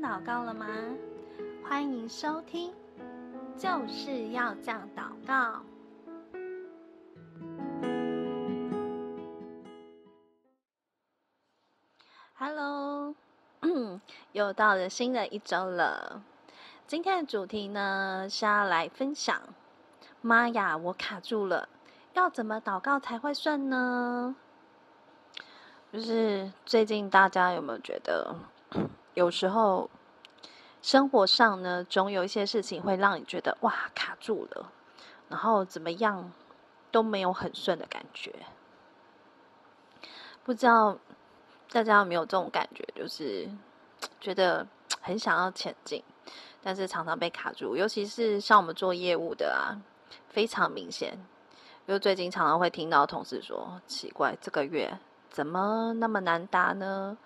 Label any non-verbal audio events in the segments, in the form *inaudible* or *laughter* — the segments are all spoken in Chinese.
祷告了吗？欢迎收听，就是要这样祷告。Hello，*clears throat* 又到了新的一周了。今天的主题呢，是要来分享。妈呀，我卡住了，要怎么祷告才会顺呢？就是最近大家有没有觉得，有时候生活上呢，总有一些事情会让你觉得哇，卡住了，然后怎么样都没有很顺的感觉。不知道大家有没有这种感觉，就是觉得很想要前进，但是常常被卡住，尤其是像我们做业务的啊，非常明显。因为最近常常会听到同事说，奇怪，这个月。怎么那么难打呢？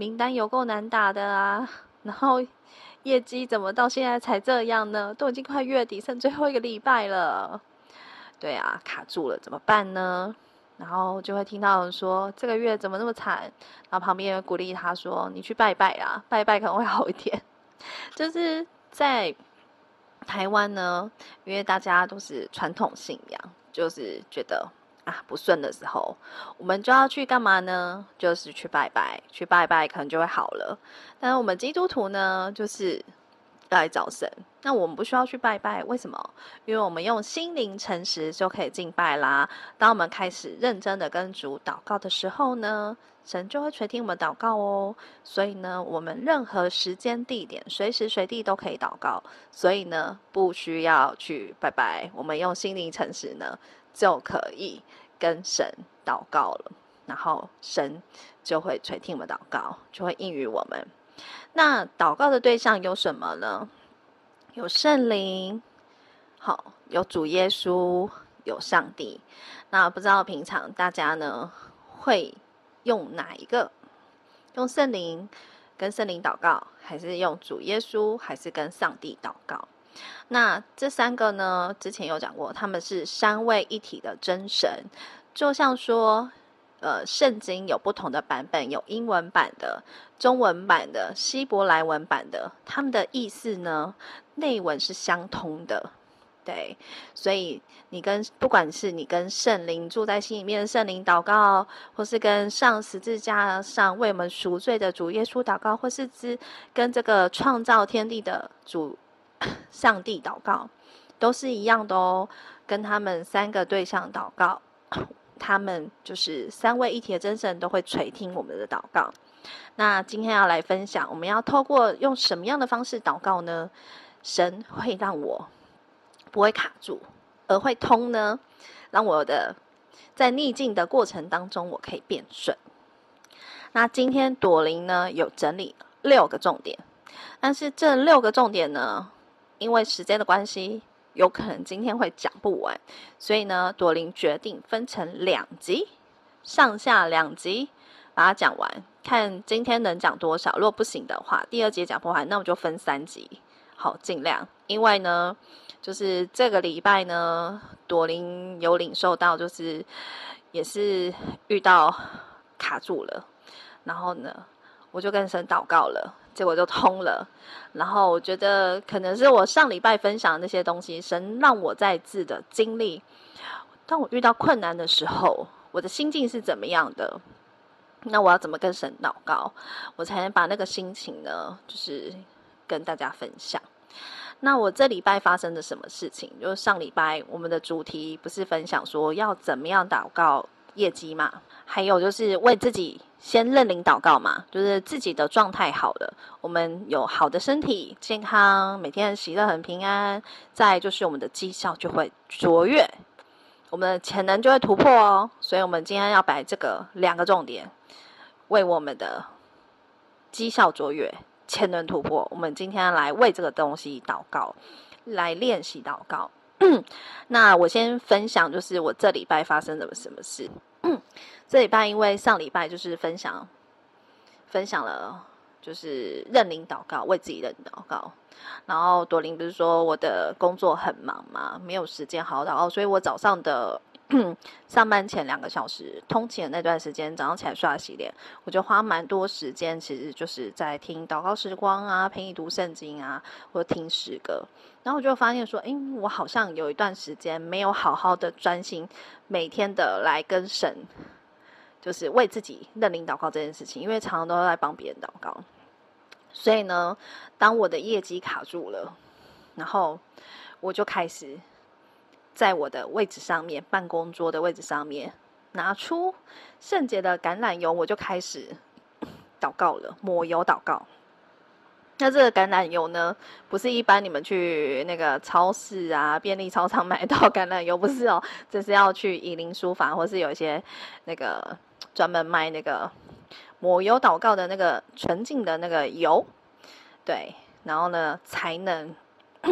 名单有够难打的啊！然后 *laughs* 业绩怎么到现在才这样呢？都已经快月底，剩最后一个礼拜了。对啊，卡住了，怎么办呢？然后就会听到人说：“这个月怎么那么惨？”然后旁边人鼓励他说：“你去拜拜啊，拜拜可能会好一点。”就是在台湾呢，因为大家都是传统信仰，就是觉得。不顺的时候，我们就要去干嘛呢？就是去拜拜，去拜拜可能就会好了。但是我们基督徒呢，就是来找神。那我们不需要去拜拜，为什么？因为我们用心灵诚实就可以敬拜啦。当我们开始认真的跟主祷告的时候呢，神就会垂听我们祷告哦。所以呢，我们任何时间地点，随时随地都可以祷告。所以呢，不需要去拜拜，我们用心灵诚实呢。就可以跟神祷告了，然后神就会垂听我们祷告，就会应允我们。那祷告的对象有什么呢？有圣灵，好，有主耶稣，有上帝。那不知道平常大家呢会用哪一个？用圣灵跟圣灵祷告，还是用主耶稣，还是跟上帝祷告？那这三个呢，之前有讲过，他们是三位一体的真神。就像说，呃，圣经有不同的版本，有英文版的、中文版的、希伯来文版的，他们的意思呢，内文是相通的。对，所以你跟不管是你跟圣灵住在心里面的圣灵祷告，或是跟上十字架上为我们赎罪的主耶稣祷告，或是之跟这个创造天地的主。上帝祷告都是一样的哦，跟他们三个对象祷告，*clears throat* 他们就是三位一体的真神都会垂听我们的祷告。那今天要来分享，我们要透过用什么样的方式祷告呢？神会让我不会卡住，而会通呢，让我的在逆境的过程当中，我可以变顺。那今天朵琳呢有整理六个重点，但是这六个重点呢，因为时间的关系，有可能今天会讲不完，所以呢，朵琳决定分成两集，上下两集把它讲完，看今天能讲多少。如果不行的话，第二集讲不完，那我就分三集，好，尽量。因为呢，就是这个礼拜呢，朵琳有领受到，就是也是遇到卡住了，然后呢，我就跟神祷告了。结果就通了，然后我觉得可能是我上礼拜分享的那些东西，神让我再次的经历。当我遇到困难的时候，我的心境是怎么样的？那我要怎么跟神祷告，我才能把那个心情呢，就是跟大家分享。那我这礼拜发生的什么事情？就是上礼拜我们的主题不是分享说要怎么样祷告业绩嘛？还有就是为自己。先认领祷告嘛，就是自己的状态好了，我们有好的身体健康，每天喜乐很平安。再就是我们的绩效就会卓越，我们的潜能就会突破哦。所以，我们今天要摆这个两个重点，为我们的绩效卓越、潜能突破。我们今天来为这个东西祷告，来练习祷告。*clears throat* 那我先分享，就是我这礼拜发生了什么事。这礼拜因为上礼拜就是分享，分享了就是认领祷告，为自己认祷告。然后朵琳不是说我的工作很忙嘛，没有时间好好祷告，所以我早上的 *clears throat* 上班前两个小时通勤的那段时间，早上起来刷洗脸，我就花蛮多时间，其实就是在听祷告时光啊，陪你读圣经啊，或者听诗歌。然后我就发现说，诶，我好像有一段时间没有好好的专心，每天的来跟神，就是为自己认领祷告这件事情，因为常常都在帮别人祷告。所以呢，当我的业绩卡住了，然后我就开始在我的位置上面，办公桌的位置上面，拿出圣洁的橄榄油，我就开始 *coughs* 祷告了，抹油祷告。那这个橄榄油呢，不是一般你们去那个超市啊、便利超商买到橄榄油，不是哦，这是要去以林书房，或是有一些那个专门卖那个。抹油祷告的那个纯净的那个油，对，然后呢才能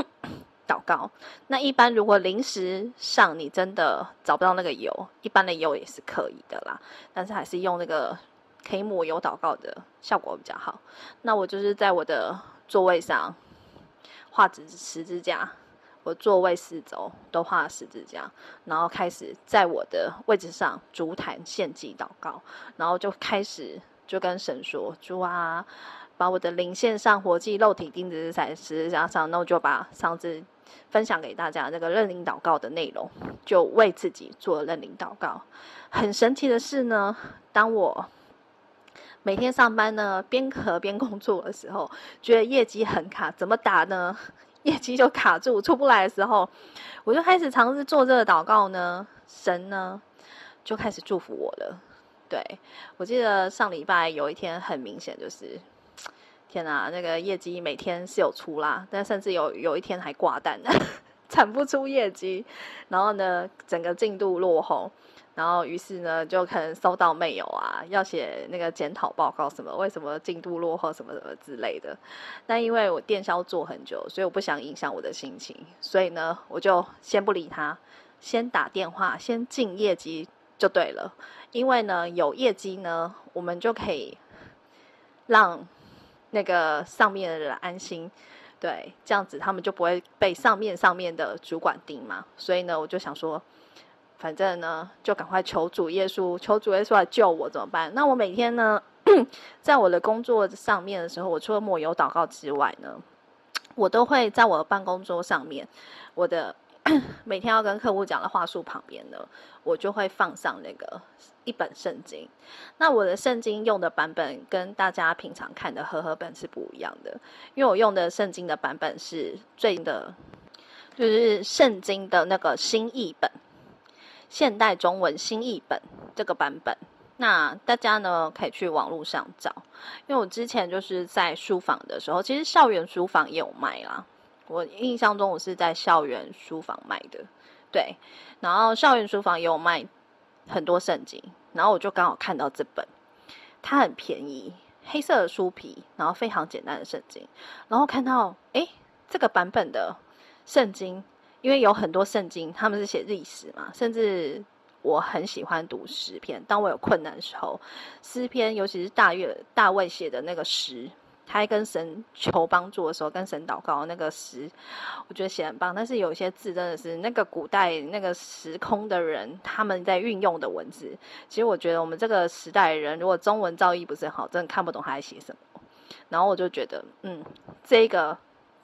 *coughs* 祷告。那一般如果临时上你真的找不到那个油，一般的油也是可以的啦。但是还是用那个可以抹油祷告的效果比较好。那我就是在我的座位上画十十字架，我座位四周都画十字架，然后开始在我的位置上筑坛献祭祷告，然后就开始。就跟神说：“主啊，把我的灵献上活祭，肉体钉子在十字架上。”那我就把上次分享给大家这个认领祷告的内容，就为自己做认领祷告。很神奇的是呢，当我每天上班呢，边咳边工作的时候，觉得业绩很卡，怎么打呢？*laughs* 业绩就卡住，出不来的时候，我就开始尝试做这个祷告呢，神呢就开始祝福我了。对，我记得上礼拜有一天很明显就是，天哪，那个业绩每天是有出啦，但甚至有有一天还挂单呢，*laughs* 产不出业绩，然后呢，整个进度落后，然后于是呢，就可能收到没有啊，要写那个检讨报告什么，为什么进度落后什么什么之类的。但因为我电销做很久，所以我不想影响我的心情，所以呢，我就先不理他，先打电话，先进业绩就对了。因为呢，有业绩呢，我们就可以让那个上面的人安心，对，这样子他们就不会被上面上面的主管盯嘛。所以呢，我就想说，反正呢，就赶快求主耶稣，求主耶稣来救我怎么办？那我每天呢，*clears throat* 在我的工作上面的时候，我除了抹油祷告之外呢，我都会在我的办公桌上面，我的。*clears throat* 每天要跟客户讲的话术旁边呢，我就会放上那个一本圣经。那我的圣经用的版本跟大家平常看的和合本是不一样的，因为我用的圣经的版本是最的，就是圣经的那个新译本，现代中文新译本这个版本。那大家呢可以去网络上找，因为我之前就是在书房的时候，其实校园书房也有卖啦。我印象中，我是在校园书房卖的，对，然后校园书房也有卖很多圣经，然后我就刚好看到这本，它很便宜，黑色的书皮，然后非常简单的圣经，然后看到诶，这个版本的圣经，因为有很多圣经他们是写历史嘛，甚至我很喜欢读诗篇，当我有困难的时候，诗篇尤其是大月大卫写的那个诗。他还跟神求帮助的时候，跟神祷告那个诗，我觉得写很棒。但是有些字真的是那个古代那个时空的人他们在运用的文字，其实我觉得我们这个时代的人如果中文造诣不是很好，真的看不懂他在写什么。然后我就觉得，嗯，这个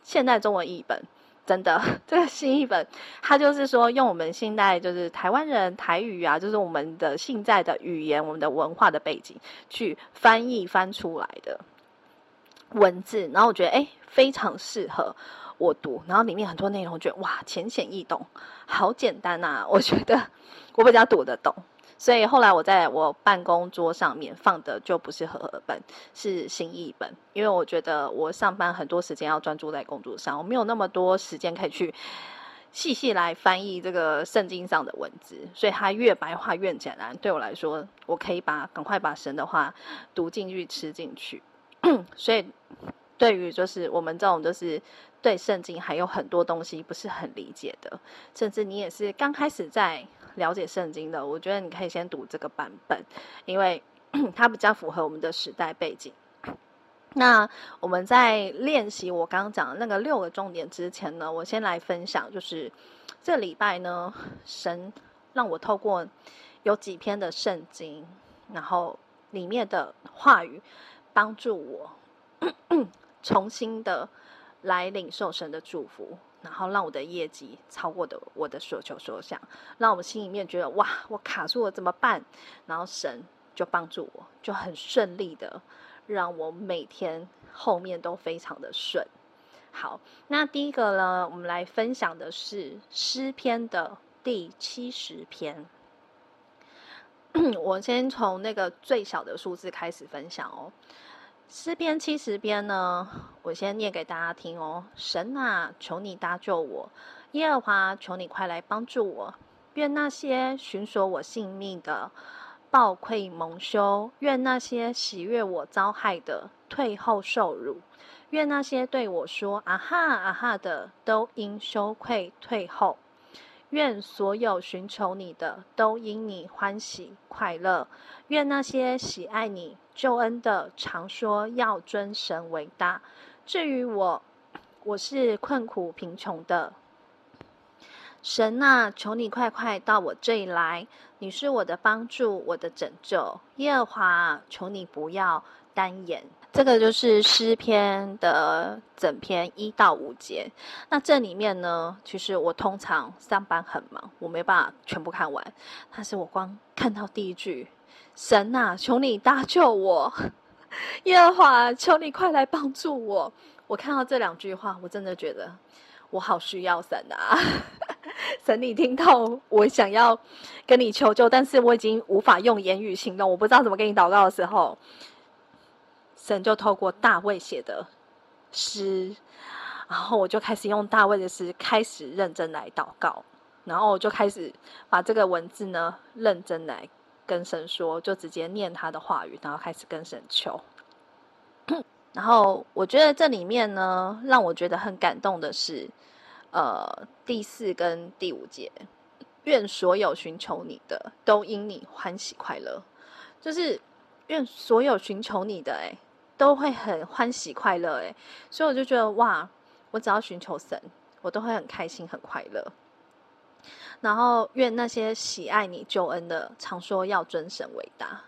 现代中文译本真的 *laughs* 这个新译本，它就是说用我们现代就是台湾人台语啊，就是我们的现在的语言、我们的文化的背景去翻译翻出来的。文字，然后我觉得哎，非常适合我读。然后里面很多内容，我觉得哇，浅显易懂，好简单呐、我觉得我比较读得懂。所以后来我在我办公桌上面放的就不是和合本，是新译本。因为我觉得我上班很多时间要专注在工作上，我没有那么多时间可以去细细来翻译这个圣经上的文字。所以它越白话越简单，对我来说，我可以把赶快把神的话读进去、吃进去。*clears throat* 所以，对于就是我们这种就是对圣经还有很多东西不是很理解的，甚至你也是刚开始在了解圣经的，我觉得你可以先读这个版本，因为 *clears throat* 它比较符合我们的时代背景。*coughs* 那我们在练习我刚刚讲的那个六个重点之前呢，我先来分享，就是这礼拜呢，神让我透过有几篇的圣经，然后里面的话语，帮助我 *coughs* 重新的来领受神的祝福，然后让我的业绩超过的我的所求所想，让我们心里面觉得哇，我卡住了怎么办？然后神就帮助我，就很顺利的让我每天后面都非常的顺。好，那第一个呢，我们来分享的是诗篇的第七十篇。我先从那个最小的数字开始分享哦。诗篇七十篇呢，我先念给大家听哦。神啊，求你搭救我；耶和华，求你快来帮助我。愿那些寻索我性命的暴愧蒙羞；愿那些喜悦我遭害的退后受辱。愿那些对我说“啊哈啊哈”的，都因羞愧退后；愿所有寻求你的，都因你欢喜快乐；愿那些喜爱你救恩的，常说要尊神为大。至于我，我是困苦贫穷的。神啊，求你快快到我这里来！你是我的帮助，我的拯救。耶和华，求你不要单言。这个就是诗篇的整篇一到五节。那这里面呢，其实我通常上班很忙，我没办法全部看完。但是我光看到第一句：“神啊，求你搭救我！”耶和华，求你快来帮助我！我看到这两句话，我真的觉得我好需要神啊！*laughs* 神，你听到我想要跟你求救，但是我已经无法用言语行动，我不知道怎么跟你祷告的时候。神就透过大卫写的诗，然后我就开始用大卫的诗开始认真来祷告，然后我就开始把这个文字呢认真来跟神说，就直接念他的话语，然后开始跟神求。*coughs* 然后我觉得这里面呢，让我觉得很感动的是，呃，第四跟第五节，愿所有寻求你的都因你欢喜快乐，就是愿所有寻求你的，哎。都会很欢喜快乐诶，所以我就觉得哇，我只要寻求神，我都会很开心很快乐。然后愿那些喜爱你救恩的，常说要尊神伟大。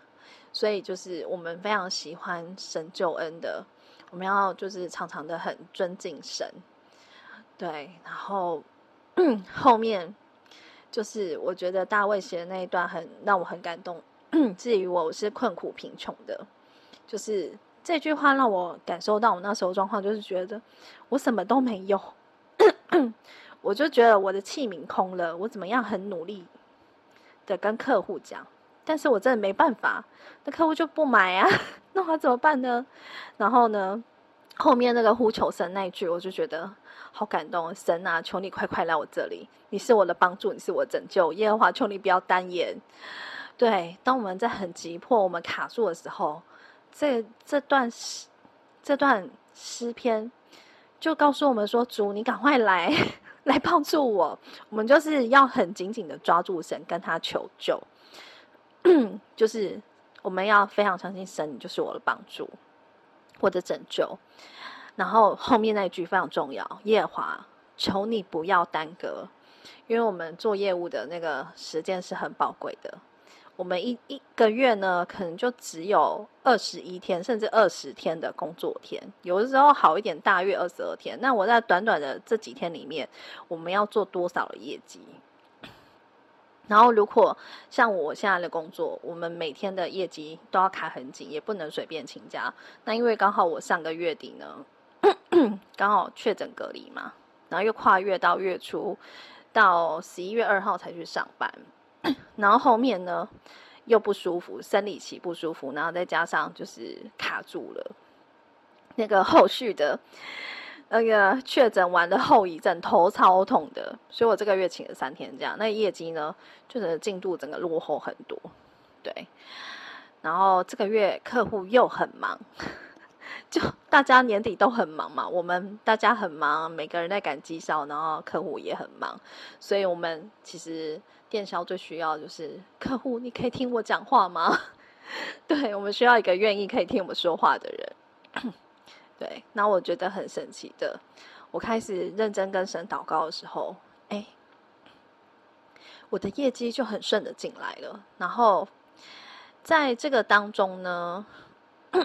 所以就是我们非常喜欢神救恩的，我们要就是常常的很尊敬神。对，然后 *clears throat* 后面就是我觉得大卫写的那一段很让我很感动。*clears throat* 至于我，我是困苦贫穷的，就是。这句话让我感受到我那时候状况，就是觉得我什么都没有，*coughs* 我就觉得我的器皿空了。我怎么样很努力的跟客户讲，但是我真的没办法，那客户就不买啊，*laughs* 那我怎么办呢？然后呢，后面那个呼求神那一句，我就觉得好感动。神啊，求你快快来我这里，你是我的帮助，你是我的拯救。耶和华，求你不要单言。对，当我们在很急迫、我们卡住的时候。这这段诗，这段诗篇，就告诉我们说：“主，你赶快来，*laughs* 来帮助我。”我们就是要很紧紧的抓住神，跟他求救。*clears throat* 就是我们要非常相信神，你就是我的帮助，或者拯救。然后后面那一句非常重要：“夜华，求你不要耽搁，因为我们做业务的那个时间是很宝贵的。”我们一一个月呢，可能就只有二十一天，甚至二十天的工作天。有的时候好一点，大约二十二天。那我在短短的这几天里面，我们要做多少的业绩？然后，如果像我现在的工作，我们每天的业绩都要卡很紧，也不能随便请假。那因为刚好我上个月底呢，刚好确诊隔离嘛，然后又跨越到月初，到十一月二号才去上班。然后后面呢，又不舒服，生理期不舒服，然后再加上就是卡住了，那个后续的，那个确诊完的后遗症，头超痛的，所以我这个月请了三天假，那业绩呢，就是进度整个落后很多，对，然后这个月客户又很忙。就大家年底都很忙嘛，我们大家很忙，每个人在赶绩效，然后客户也很忙，所以我们其实电销最需要就是客户，你可以听我讲话吗？*laughs* 对，我们需要一个愿意可以听我们说话的人。对，那我觉得很神奇的，我开始认真跟神祷告的时候，哎，我的业绩就很顺的进来了。然后在这个当中呢，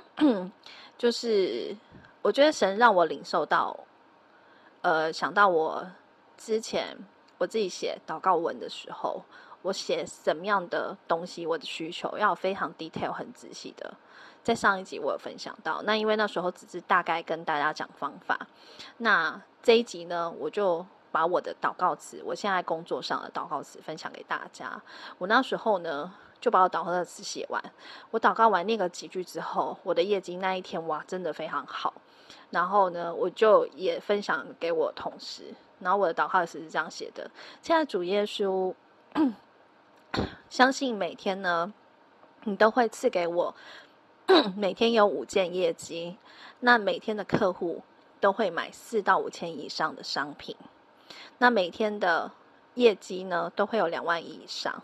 *coughs* 就是我觉得神让我领受到，呃，想到我之前我自己写祷告文的时候。我写什么样的东西，我的需求要非常 detail、很仔细的。在上一集我有分享到，那因为那时候只是大概跟大家讲方法。那这一集呢，我就把我的祷告词，我现在工作上的祷告词分享给大家。我那时候呢，就把我祷告的词写完。我祷告完那个几句之后，我的业绩那一天哇，真的非常好。然后呢，我就也分享给我同事。然后我的祷告词是这样写的：现在主耶稣。*coughs* 相信每天呢，你都会赐给我每天有五件业绩，那每天的客户都会买四到五千以上的商品，那每天的业绩呢都会有两万以上，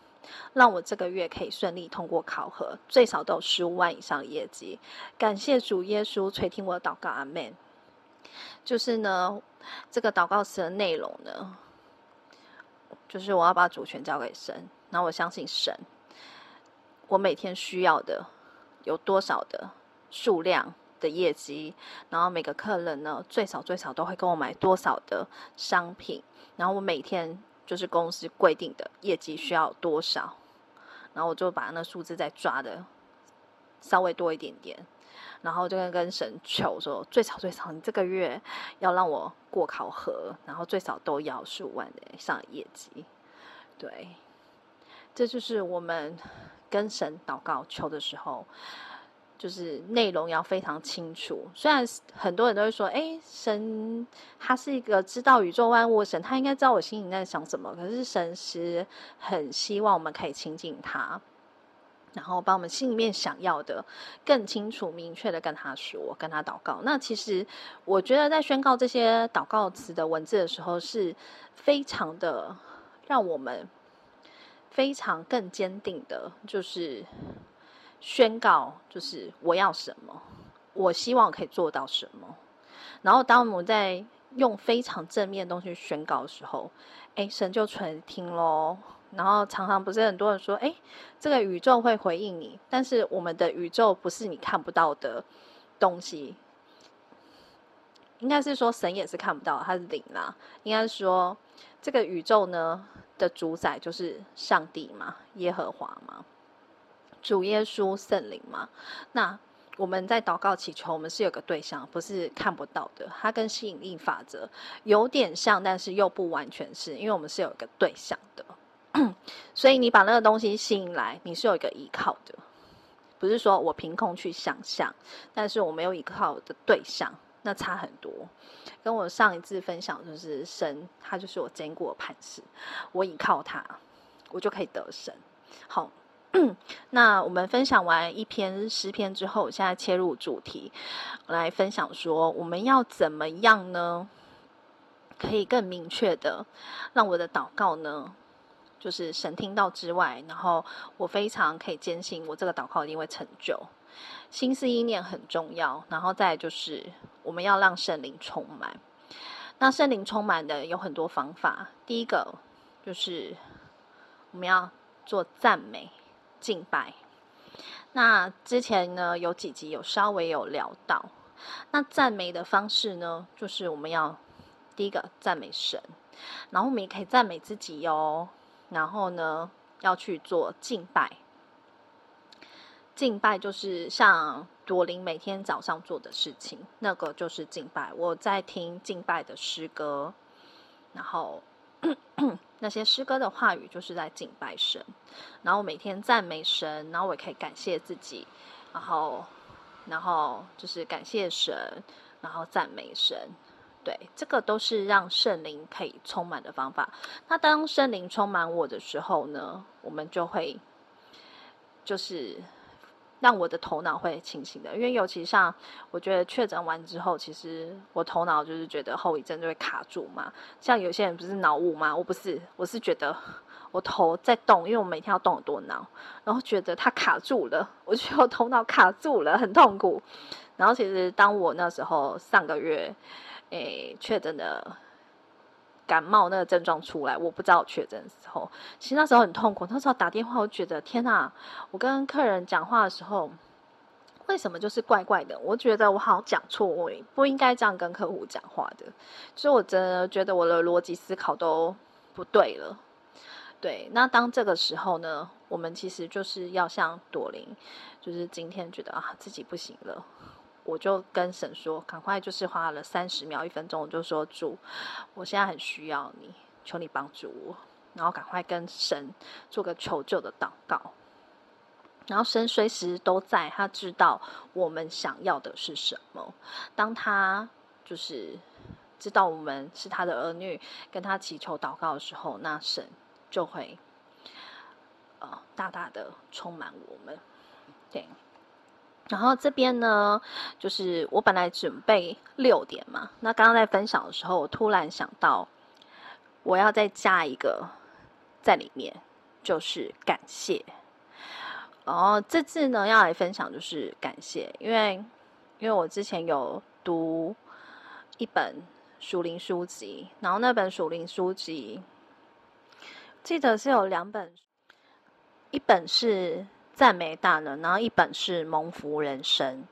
让我这个月可以顺利通过考核，最少都有十五万以上的业绩。感谢主耶稣垂听我的祷告，阿门。就是呢，这个祷告词的内容呢，就是我要把主权交给神。然后我相信神，我每天需要的有多少的数量的业绩，然后每个客人呢，最少最少都会跟我买多少的商品，然后我每天就是公司规定的业绩需要多少，然后我就把那数字再抓的稍微多一点点，然后就跟跟神求说，最少最少你这个月要让我过考核，然后最少都要十五万的以上的业绩，对。这就是我们跟神祷告求的时候，就是内容要非常清楚。虽然很多人都会说：“哎，神他是一个知道宇宙万物神，他应该知道我心里在想什么。”可是神是很希望我们可以亲近他，然后把我们心里面想要的更清楚、明确的跟他说，跟他祷告。那其实我觉得在宣告这些祷告词的文字的时候，是非常的让我们。非常更坚定的，就是宣告，就是我要什么，我希望可以做到什么。然后，当我们在用非常正面的东西宣告的时候，哎，神就垂听喽。然后，常常不是很多人说，哎，这个宇宙会回应你，但是我们的宇宙不是你看不到的东西，应该是说神也是看不到，它是灵啦。应该是说这个宇宙呢，的主宰就是上帝嘛，耶和华嘛，主耶稣圣灵嘛。那我们在祷告祈求，我们是有个对象，不是看不到的。它跟吸引力法则有点像，但是又不完全是，因为我们是有一个对象的。*clears throat* 所以你把那个东西吸引来，你是有一个依靠的，不是说我凭空去想象，但是我没有依靠的对象。那差很多，跟我上一次分享就是神，他就是我坚固的磐石，我依靠他，我就可以得神。好，*clears throat* 那我们分享完一篇诗篇之后，现在切入主题，来分享说我们要怎么样呢？可以更明确的让我的祷告呢，就是神听到之外，然后我非常可以坚信我这个祷告一定会成就。心思意念很重要，然后再就是我们要让圣灵充满。那圣灵充满的有很多方法，第一个就是我们要做赞美、敬拜。那之前呢，有几集有稍微有聊到，那赞美的方式呢，就是我们要第一个赞美神，然后我们也可以赞美自己哟。然后呢，要去做敬拜。敬拜就是像朵琳每天早上做的事情，那个就是敬拜。我在听敬拜的诗歌，然后 *clears throat* 那些诗歌的话语就是在敬拜神。然后每天赞美神，然后我也可以感谢自己，然后然后就是感谢神，然后赞美神。对，这个都是让圣灵可以充满的方法。那当圣灵充满我的时候呢，我们就会就是。让我的头脑会清醒的，因为尤其像我觉得确诊完之后，其实我头脑就是觉得后遗症就会卡住嘛。像有些人不是脑雾吗？我不是，我是觉得我头在动，因为我每天要动很多脑，然后觉得它卡住了，我觉得头脑卡住了，很痛苦。然后其实当我那时候上个月诶确诊的感冒那个症状出来，我不知道确诊的时候，其实那时候很痛苦。那时候打电话，我觉得天哪！我跟客人讲话的时候，为什么就是怪怪的？我觉得我好讲错，我不应该这样跟客户讲话的。所以我真的觉得我的逻辑思考都不对了。对，那当这个时候呢，我们其实就是要像朵琳，就是今天觉得啊自己不行了。我就跟神说，赶快就是花了三十秒、一分钟，我就说主，我现在很需要你，求你帮助我，然后赶快跟神做个求救的祷告。然后神随时都在，他知道我们想要的是什么。当他就是知道我们是他的儿女，跟他祈求祷告的时候，那神就会呃大大的充满我们。对。然后这边呢，就是我本来准备六点嘛，那刚刚在分享的时候，我突然想到，我要再加一个在里面，就是感谢。然后这次呢，要来分享就是感谢，因为因为我之前有读一本属灵书籍，然后那本属灵书籍记得是有两本，一本是。赞美大能，然后一本是蒙福人生，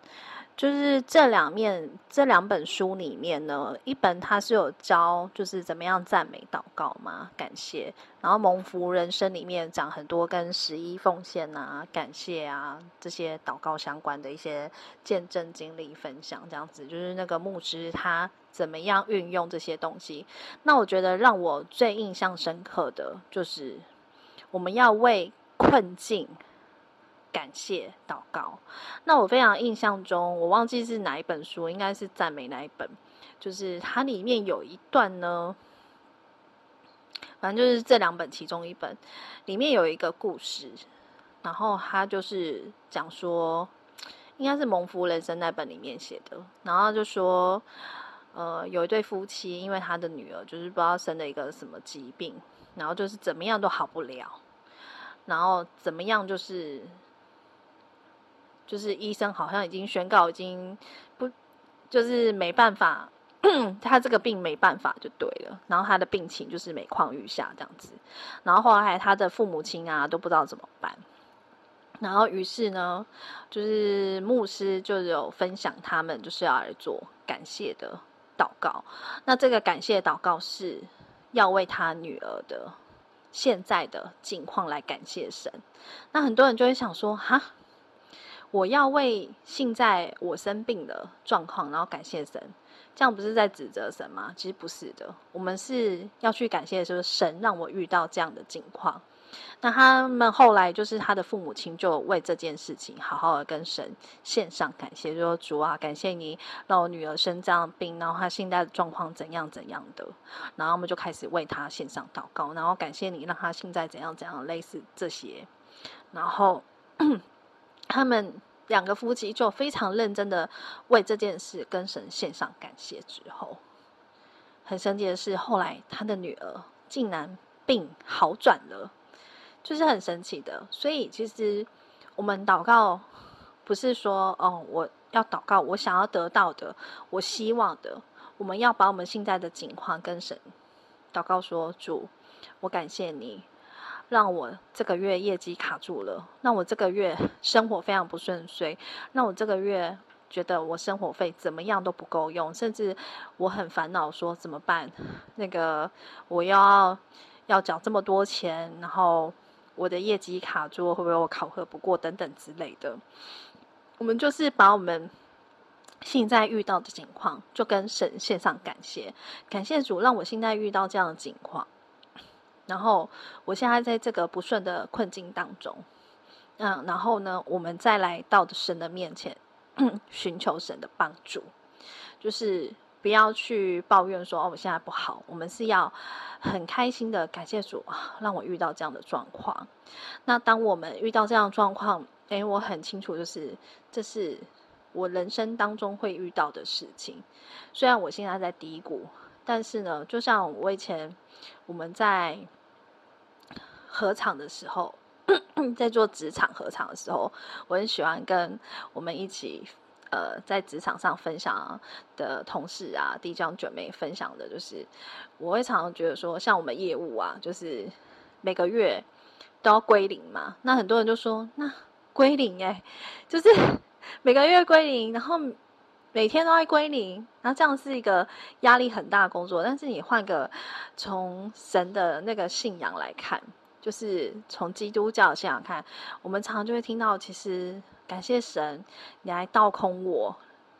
就是这两面这两本书里面呢，一本它是有教就是怎么样赞美祷告嘛，感谢，然后蒙福人生里面讲很多跟十一奉献啊、感谢啊这些祷告相关的一些见证经历分享，这样子就是那个牧师他怎么样运用这些东西。那我觉得让我最印象深刻的就是我们要为困境。感谢祷告。那我非常印象中，我忘记是哪一本书，应该是赞美那一本。就是它里面有一段呢，反正就是这两本其中一本里面有一个故事，然后他就是讲说，应该是蒙福人生那本里面写的。然后就说，呃，有一对夫妻，因为他的女儿就是不知道生了一个什么疾病，然后就是怎么样都好不了，然后怎么样就是。就是医生好像已经宣告，已经不就是没办法，*clears throat* 他这个病没办法就对了。然后他的病情就是每况愈下这样子。然后后来他的父母亲啊都不知道怎么办。然后于是呢，就是牧师就有分享他们就是要来做感谢的祷告。那这个感谢祷告是要为他女儿的现在的境况来感谢神。那很多人就会想说，哈。我要为现在我生病的状况，然后感谢神，这样不是在指责神吗？其实不是的，我们是要去感谢，就是神让我遇到这样的境况。那他们后来就是他的父母亲就为这件事情好好的跟神献上感谢，就说主啊，感谢你让我女儿生这样病，然后她现在的状况怎样怎样的，然后我们就开始为她献上祷告，然后感谢你让她现在怎样怎样，类似这些，然后。*clears throat* 他们两个夫妻就非常认真的为这件事跟神献上感谢之后，很神奇的是，后来他的女儿竟然病好转了，就是很神奇的。所以其实我们祷告不是说哦，我要祷告，我想要得到的，我希望的，我们要把我们现在的境况跟神祷告说，主，我感谢你。让我这个月业绩卡住了，让我这个月生活非常不顺遂，让我这个月觉得我生活费怎么样都不够用，甚至我很烦恼，说怎么办？那个我要要缴这么多钱，然后我的业绩卡住，会不会我考核不过等等之类的。我们就是把我们现在遇到的情况，就跟神献上感谢，感谢主让我现在遇到这样的情况。然后我现在在这个不顺的困境当中，嗯，然后呢，我们再来到神的面前，*coughs* 寻求神的帮助，就是不要去抱怨说哦，我现在不好。我们是要很开心的感谢主，让我遇到这样的状况。那当我们遇到这样的状况，诶，我很清楚，就是这是我人生当中会遇到的事情。虽然我现在在低谷，但是呢，就像我以前我们在。合场的时候，*clears throat* 在做职场合场的时候，我很喜欢跟我们一起呃，在职场上分享的同事啊，弟兄姐妹分享的，就是我会常常觉得说，像我们业务啊，就是每个月都要归零嘛。那很多人就说，那归零哎，*laughs* 就是 *laughs* 每个月归零，然后每天都要归零，然后这样是一个压力很大的工作。但是你换个从神的那个信仰来看，就是从基督教信仰看，我们常常就会听到，其实。感谢神，你来倒空我，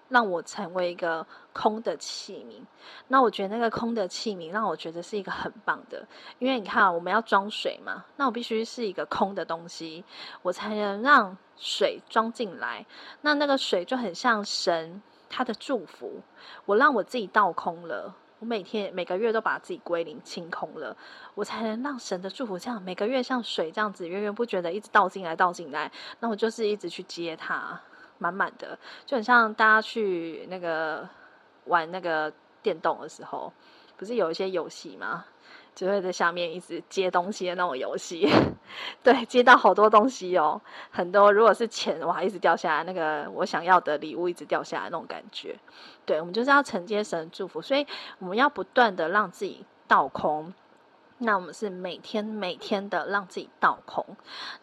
让我成为一个空的器皿。那我觉得那个空的器皿，让我觉得是一个很棒的，因为你看，我们要装水嘛，那我必须是一个空的东西，我才能让水装进来。那那个水就很像神他的祝福，我让我自己倒空了。我每天每个月都把自己归零清空了，我才能让神的祝福这样每个月像水这样子源源不绝的一直倒进来倒进来。那我就是一直去接它，满满的，就很像大家去那个玩那个电动的时候，不是有一些游戏吗？就会在下面一直接东西的那种游戏，*laughs* 对，接到好多东西哦，很多。如果是钱，我还一直掉下来，那个我想要的礼物一直掉下来那种感觉。对，我们就是要承接神祝福，所以我们要不断的让自己倒空。那我们是每天每天的让自己倒空。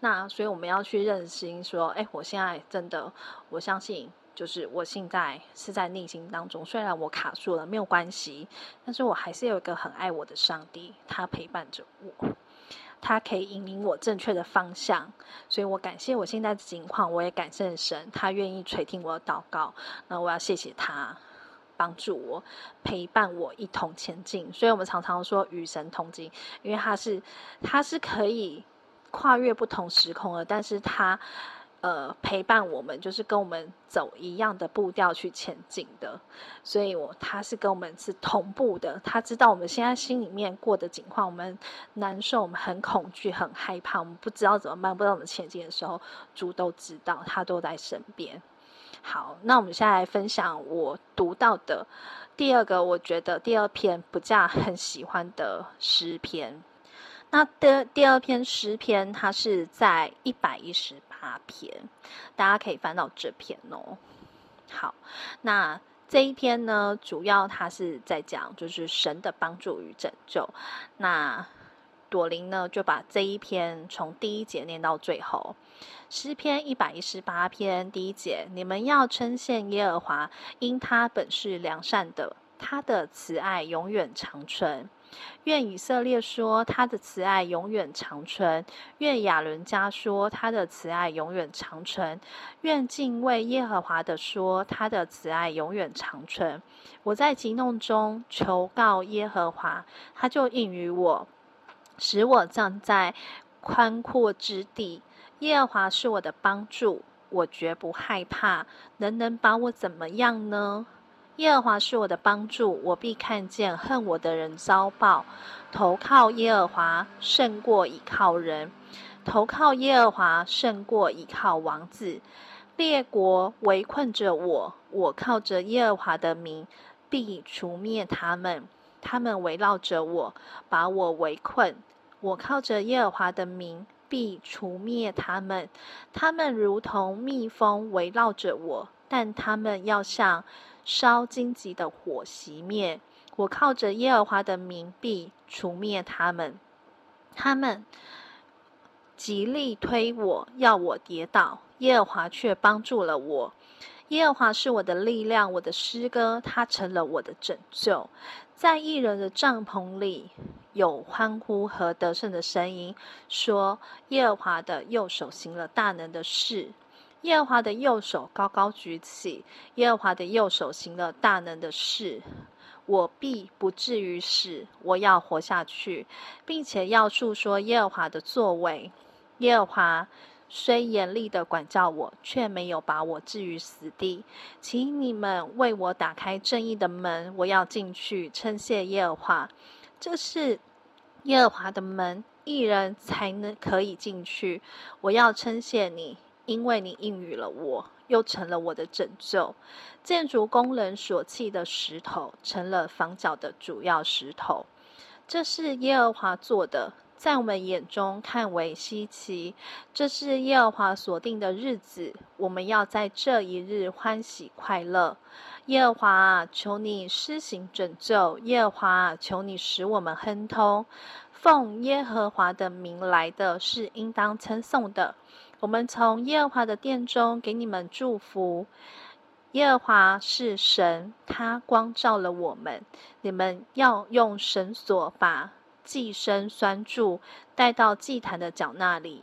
那所以我们要去认清说，哎，我现在真的，我相信。就是我现在是在逆境当中，虽然我卡住了，没有关系，但是我还是有一个很爱我的上帝，他陪伴着我，他可以引领我正确的方向，所以我感谢我现在的情况，我也感谢神，他愿意垂听我的祷告，那我要谢谢他帮助我，陪伴我一同前进。所以我们常常说与神同行，因为他是他是可以跨越不同时空的，但是他。呃，陪伴我们就是跟我们走一样的步调去前进的，所以我他是跟我们是同步的。他知道我们现在心里面过的情况，我们难受，我们很恐惧、很害怕，我们不知道怎么办，不知道怎么前进的时候，主都知道，他都在身边。好，那我们现在来分享我读到的第二个，我觉得第二篇不加很喜欢的诗篇。那的第二篇诗篇，它是在一百一十八篇，大家可以翻到这篇哦。好，那这一篇呢，主要它是在讲就是神的帮助与拯救。那朵琳呢，就把这一篇从第一节念到最后。诗篇一百一十八篇第一节：你们要称谢耶和华，因他本是良善的，他的慈爱永远长存。愿以色列说他的慈爱永远长存，愿亚伦家说他的慈爱永远长存，愿敬畏耶和华的说他的慈爱永远长存。我在急弄中求告耶和华，他就应于我，使我站在宽阔之地。耶和华是我的帮助，我绝不害怕。能能把我怎么样呢？耶和华是我的帮助，我必看见恨我的人遭报。投靠耶和华胜过倚靠人，投靠耶和华胜过倚靠王子。列国围困着我，我靠着耶和华的名必除灭他们。他们围绕着我，把我围困。我靠着耶和华的名必除灭他们。他们如同蜜蜂围绕着我，但他们要像。烧荆棘的火熄灭，我靠着耶和华的名必除灭他们。他们极力推我，要我跌倒，耶和华却帮助了我。耶和华是我的力量，我的诗歌，他成了我的拯救。在义人的帐篷里有欢呼和得胜的声音，说：耶和华的右手行了大能的事。耶和华的右手高高举起，耶和华的右手行了大能的事，我必不至于死，我要活下去，并且要述说耶和华的作为。耶和华虽严厉的管教我，却没有把我置于死地。请你们为我打开正义的门，我要进去称谢耶和华。这是耶和华的门，一人才能可以进去。我要称谢你。因为你应允了我，又成了我的拯救。建筑工人所弃的石头，成了房角的主要石头。这是耶和华做的，在我们眼中看为稀奇。这是耶和华所定的日子，我们要在这一日欢喜快乐。耶和华，求你施行拯救；耶和华，求你使我们亨通。奉耶和华的名来的是应当称颂的。我们从耶和华的殿中给你们祝福。耶和华是神，他光照了我们。你们要用绳索把祭牲拴住，带到祭坛的角那里。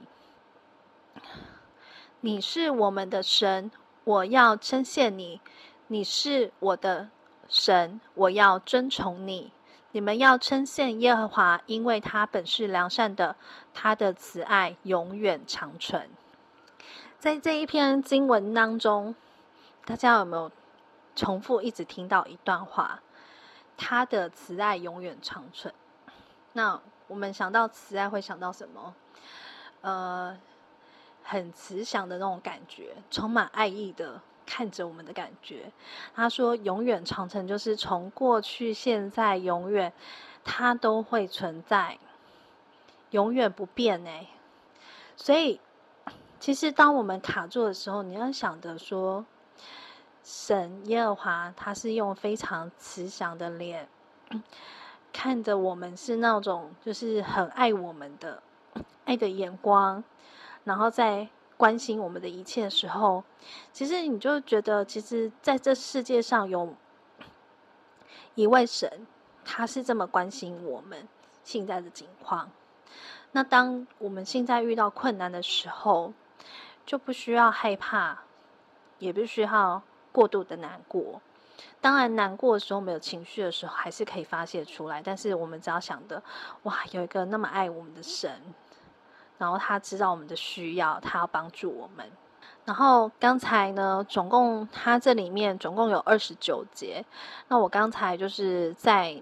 你是我们的神，我要称谢你。你是我的神，我要尊崇你。你们要称谢耶和华，因为他本是良善的，他的慈爱永远长存。在这一篇经文当中，大家有没有重复一直听到一段话？他的慈爱永远长存。那我们想到慈爱会想到什么？呃，很慈祥的那种感觉，充满爱意的。看着我们的感觉，他说：“永远长存，就是从过去、现在、永远，它都会存在，永远不变。”哎，所以，其实当我们卡住的时候，你要想着说，神耶和华他是用非常慈祥的脸看着我们，是那种就是很爱我们的爱的眼光，然后在。关心我们的一切的时候，其实你就觉得，其实在这世界上有一位神，他是这么关心我们现在的情况。那当我们现在遇到困难的时候，就不需要害怕，也不需要过度的难过。当然，难过的时候没有情绪的时候，还是可以发泄出来。但是我们只要想的，哇，有一个那么爱我们的神。然后他知道我们的需要，他要帮助我们。然后刚才呢，总共他这里面总共有二十九节。那我刚才就是在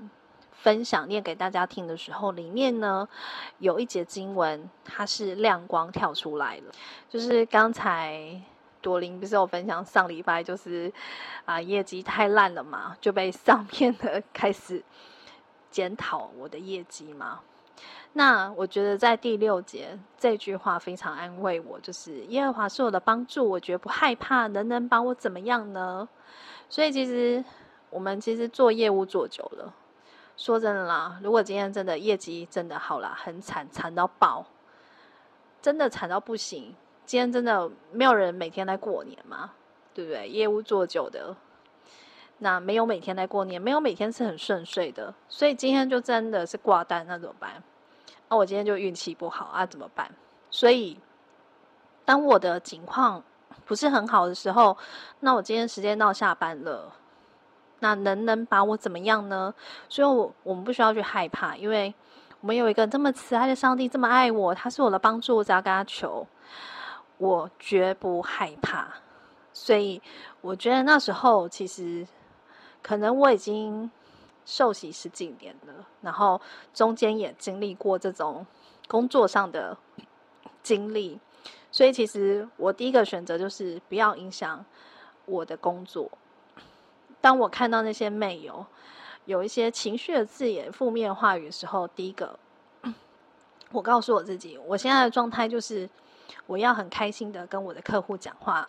分享念给大家听的时候，里面呢有一节经文，它是亮光跳出来了。就是刚才朵琳不是有分享上礼拜就是啊、呃、业绩太烂了嘛，就被上面的开始检讨我的业绩嘛。那我觉得在第六节这句话非常安慰我，就是耶和华是我的帮助，我绝不害怕，能能把我怎么样呢？所以其实我们其实做业务做久了，说真的啦，如果今天真的业绩真的好啦，很惨惨到爆，真的惨到不行，今天真的没有人每天来过年嘛，对不对？业务做久的，那没有每天来过年，没有每天是很顺遂的，所以今天就真的是挂单，那怎么办？那、我今天就运气不好啊，怎么办？所以，当我的情况不是很好的时候，那我今天时间到下班了，那能能把我怎么样呢？所以我，我们不需要去害怕，因为我们有一个这么慈爱的上帝，这么爱我，他是我的帮助，我只要跟他求，我绝不害怕。所以，我觉得那时候其实可能我已经。受洗十几年了，然后中间也经历过这种工作上的经历，所以其实我第一个选择就是不要影响我的工作。当我看到那些妹友有一些情绪的字眼、负面话语的时候，第一个我告诉我自己，我现在的状态就是我要很开心的跟我的客户讲话，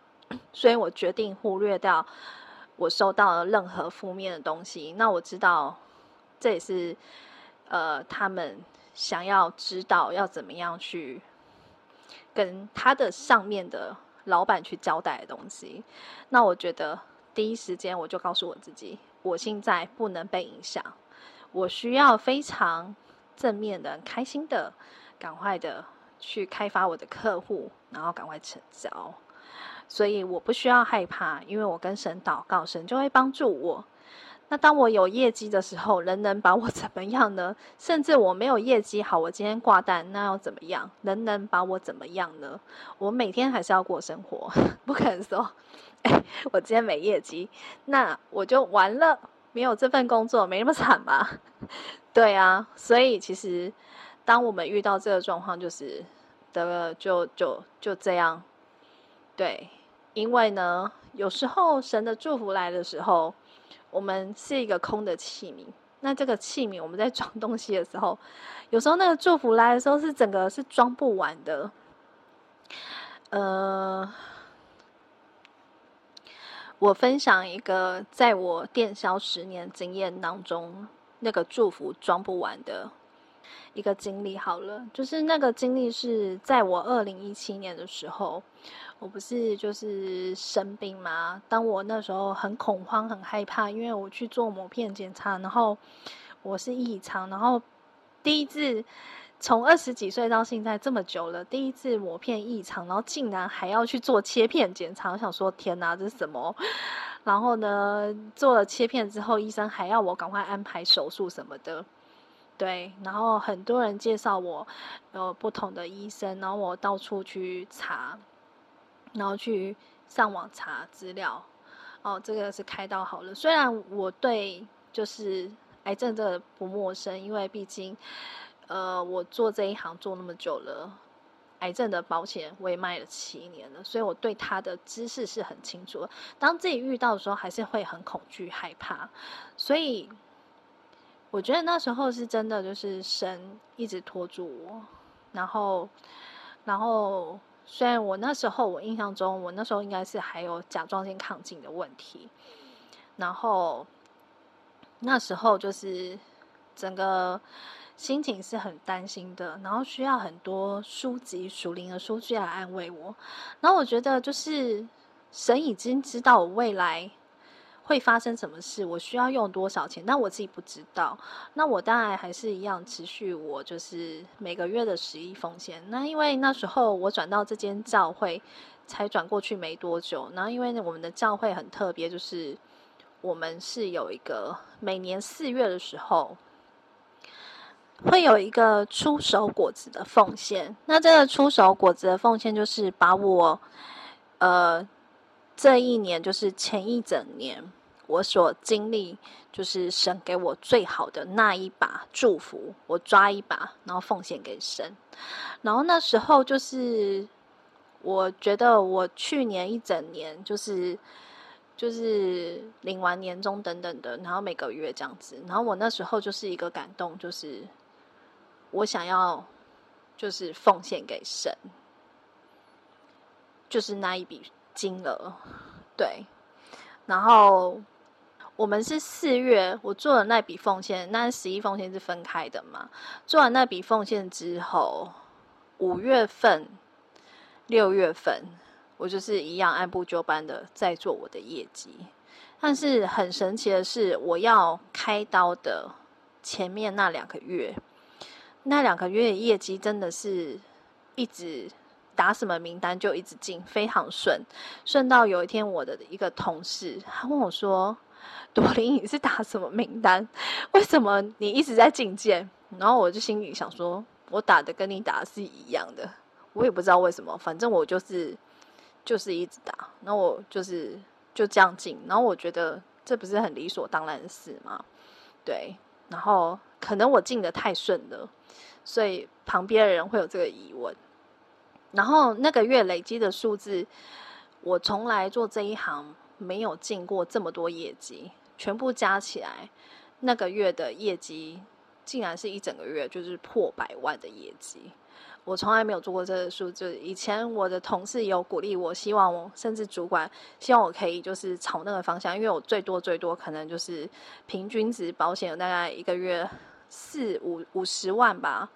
所以我决定忽略掉。我收到任何负面的东西，那我知道，这也是呃他们想要知道要怎么样去跟他的上面的老板去交代的东西。那我觉得第一时间我就告诉我自己，我现在不能被影响，我需要非常正面的、开心的、赶快的去开发我的客户，然后赶快成交。所以我不需要害怕，因为我跟神祷告，神就会帮助我。那当我有业绩的时候，人能把我怎么样呢？甚至我没有业绩好，我今天挂单，那要怎么样？人能把我怎么样呢？我每天还是要过生活，不可能说，哎，我今天没业绩，那我就完了，没有这份工作，没那么惨吧？*laughs* 对啊，所以其实当我们遇到这个状况，就是得了，就就就这样，对。因为呢，有时候神的祝福来的时候，我们是一个空的器皿，那这个器皿，我们在装东西的时候，*laughs* 有时候那个祝福来的时候，是整个是装不完的。呃，我分享一个在我电销十年经验当中，那个祝福装不完的一个经历。好了，就是那个经历是在我二零一七年的时候。我不是就是生病吗？当我那时候很恐慌、很害怕，因为我去做抹片检查，然后我是异常，然后第一次从二十几岁到现在这么久了，第一次抹片异常，然后竟然还要去做切片检查，我想说天哪，这是什么？然后呢，做了切片之后，医生还要我赶快安排手术什么的，对，然后很多人介绍我有不同的医生，然后我到处去查。然后去上网查资料，哦，这个是开刀好了。虽然我对就是癌症这不陌生，因为毕竟，呃，我做这一行做那么久了，癌症的保险我也卖了七年了，所以我对它的知识是很清楚的。当自己遇到的时候，还是会很恐惧害怕。所以，我觉得那时候是真的，就是神一直拖住我，然后，然后。虽然我那时候，我印象中，我那时候应该是还有甲状腺亢进的问题，然后那时候就是整个心情是很担心的，然后需要很多书籍、属灵的书籍来安慰我。然后我觉得，就是神已经知道我未来。会发生什么事？我需要用多少钱？但我自己不知道。那我当然还是一样持续，我就是每个月的十一奉献。那因为那时候我转到这间教会，才转过去没多久。然后因为我们的教会很特别，就是我们是有一个每年四月的时候，会有一个出手果子的奉献。那这个出手果子的奉献，就是把我呃这一年，就是前一整年。我所经历，就是神给我最好的那一把祝福，我抓一把，然后奉献给神。然后那时候就是，我觉得我去年一整年，就是就是领完年终等等的，然后每个月这样子。然后我那时候就是一个感动，就是我想要就是奉献给神，就是那一笔金额，对，然后。我们是四月，我做了那笔奉献，那十一奉献是分开的嘛？做完那笔奉献之后，五月份、六月份，我就是一样按部就班的在做我的业绩。但是很神奇的是，我要开刀的前面那两个月，那两个月的业绩真的是一直打什么名单就一直进，非常顺，顺到有一天我的一个同事他问我说。朵琳，你是打什么名单？为什么你一直在进件？然后我就心里想说，我打的跟你打的是一样的，我也不知道为什么，反正我就是就是一直打，然后我就是就这样进，然后我觉得这不是很理所当然的事吗？对，然后可能我进的太顺了，所以旁边的人会有这个疑问。然后那个月累积的数字，我从来做这一行。没有进过这么多业绩，全部加起来，那个月的业绩竟然是一整个月就是破百万的业绩。我从来没有做过这个数字。以前我的同事有鼓励我，希望我甚至主管希望我可以就是朝那个方向，因为我最多最多可能就是平均值保险有大概一个月四五五十万吧，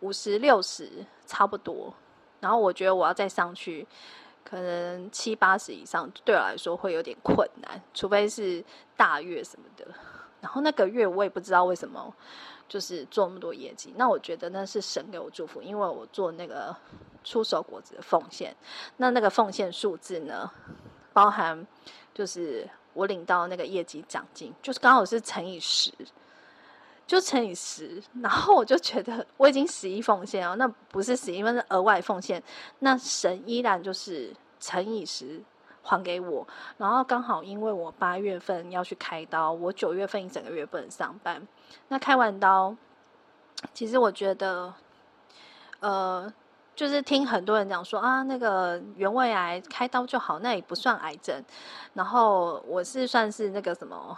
五十六十差不多。然后我觉得我要再上去。可能七八十以上对我来说会有点困难，除非是大月什么的。然后那个月我也不知道为什么，就是做那么多业绩。那我觉得那是神给我祝福，因为我做那个出手果子的奉献。那那个奉献数字呢，包含就是我领到那个业绩奖金，就是刚好是乘以十。就乘以十，然后我就觉得我已经十一奉献了，那不是十一分是额外奉献，那神依然就是乘以十还给我。然后刚好因为我八月份要去开刀，我九月份一整个月不能上班。那开完刀，其实我觉得，呃，就是听很多人讲说啊，那个原位癌开刀就好，那也不算癌症。然后我是算是那个什么。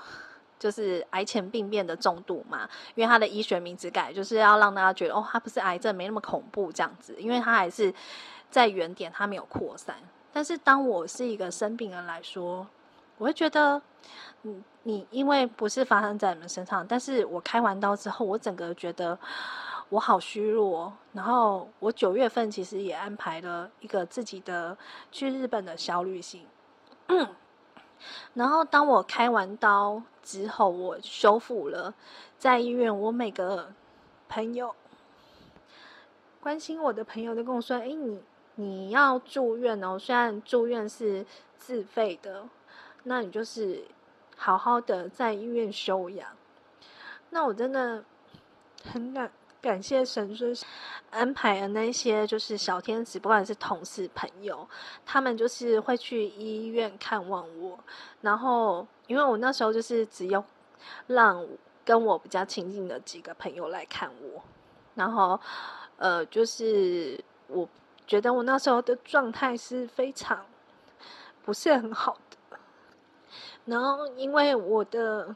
就是癌前病变的重度嘛，因为他的医学名字改，就是要让大家觉得哦，他不是癌症，没那么恐怖这样子，因为他还是在原点，他没有扩散。但是当我是一个生病人来说，我会觉得，你你因为不是发生在你们身上，但是我开完刀之后，我整个觉得我好虚弱。然后我九月份其实也安排了一个自己的去日本的小旅行。*clears throat* 然后当我开完刀之后，我修复了，在医院，我每个朋友关心我的朋友都跟我说：“哎，你你要住院哦，虽然住院是自费的。”那你就是好好的在医院休养。那我真的很感感谢神说安排了那些就是小天使，不管是同事朋友，他们就是会去医院看望我。然后因为我那时候就是只有让跟我比较亲近的几个朋友来看我，然后呃，就是我觉得我那时候的状态是非常不是很好的。然后，因为我的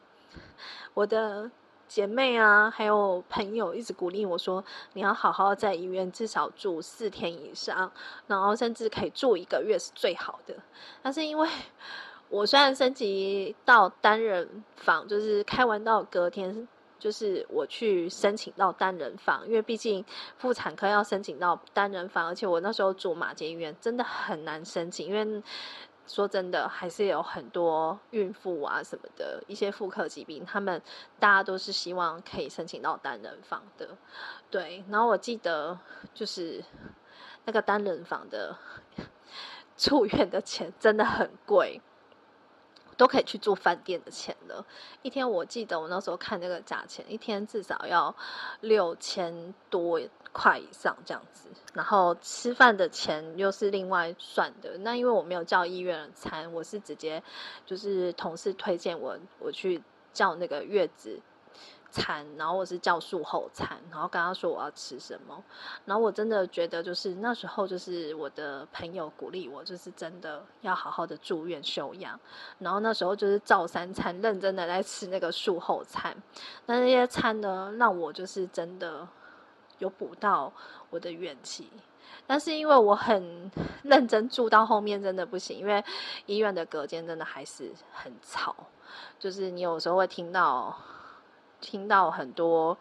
我的姐妹啊，还有朋友一直鼓励我说，你要好好在医院至少住四天以上，然后甚至可以住一个月是最好的。但是因为我虽然升级到单人房，就是开完到隔天，就是我去申请到单人房，因为毕竟妇产科要申请到单人房，而且我那时候住马偕医院真的很难申请，因为。说真的，还是有很多孕妇啊什么的一些妇科疾病，他们大家都是希望可以申请到单人房的，对。然后我记得就是那个单人房的 *laughs* 住院的钱真的很贵。都可以去做饭店的钱了，一天我记得我那时候看那个价钱，一天至少要六千多块以上这样子，然后吃饭的钱又是另外算的。那因为我没有叫医院的餐，我是直接就是同事推荐我，我去叫那个月子。餐，然后我是叫术后餐，然后跟他说我要吃什么，然后我真的觉得就是那时候就是我的朋友鼓励我，就是真的要好好的住院休养，然后那时候就是照三餐认真的在吃那个术后餐，那那些餐呢让我就是真的有补到我的元气，但是因为我很认真住到后面真的不行，因为医院的隔间真的还是很吵，就是你有时候会听到。听到很多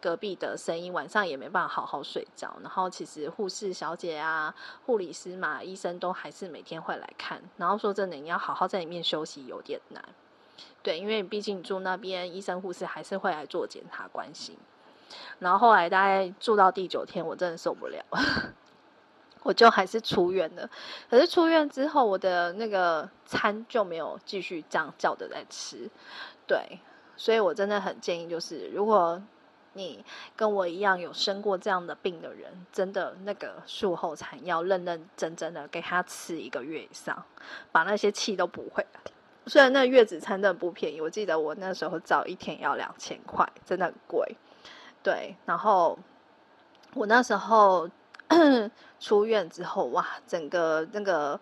隔壁的声音，晚上也没办法好好睡觉。然后其实护士小姐啊、护理师嘛、医生都还是每天会来看。然后说真的，你要好好在里面休息有点难。对，因为毕竟住那边，医生护士还是会来做检查关心。然后后来大概住到第九天，我真的受不了，*laughs* 我就还是出院了。可是出院之后，我的那个餐就没有继续这样叫着在吃。对。所以，我真的很建议，就是如果你跟我一样有生过这样的病的人，真的那个术后餐要认认真真的给他吃一个月以上，把那些气都补回来。虽然那月子餐真的不便宜，我记得我那时候早一天要两千块，真的很贵。对，然后我那时候 *coughs* 出院之后，哇，整个那个。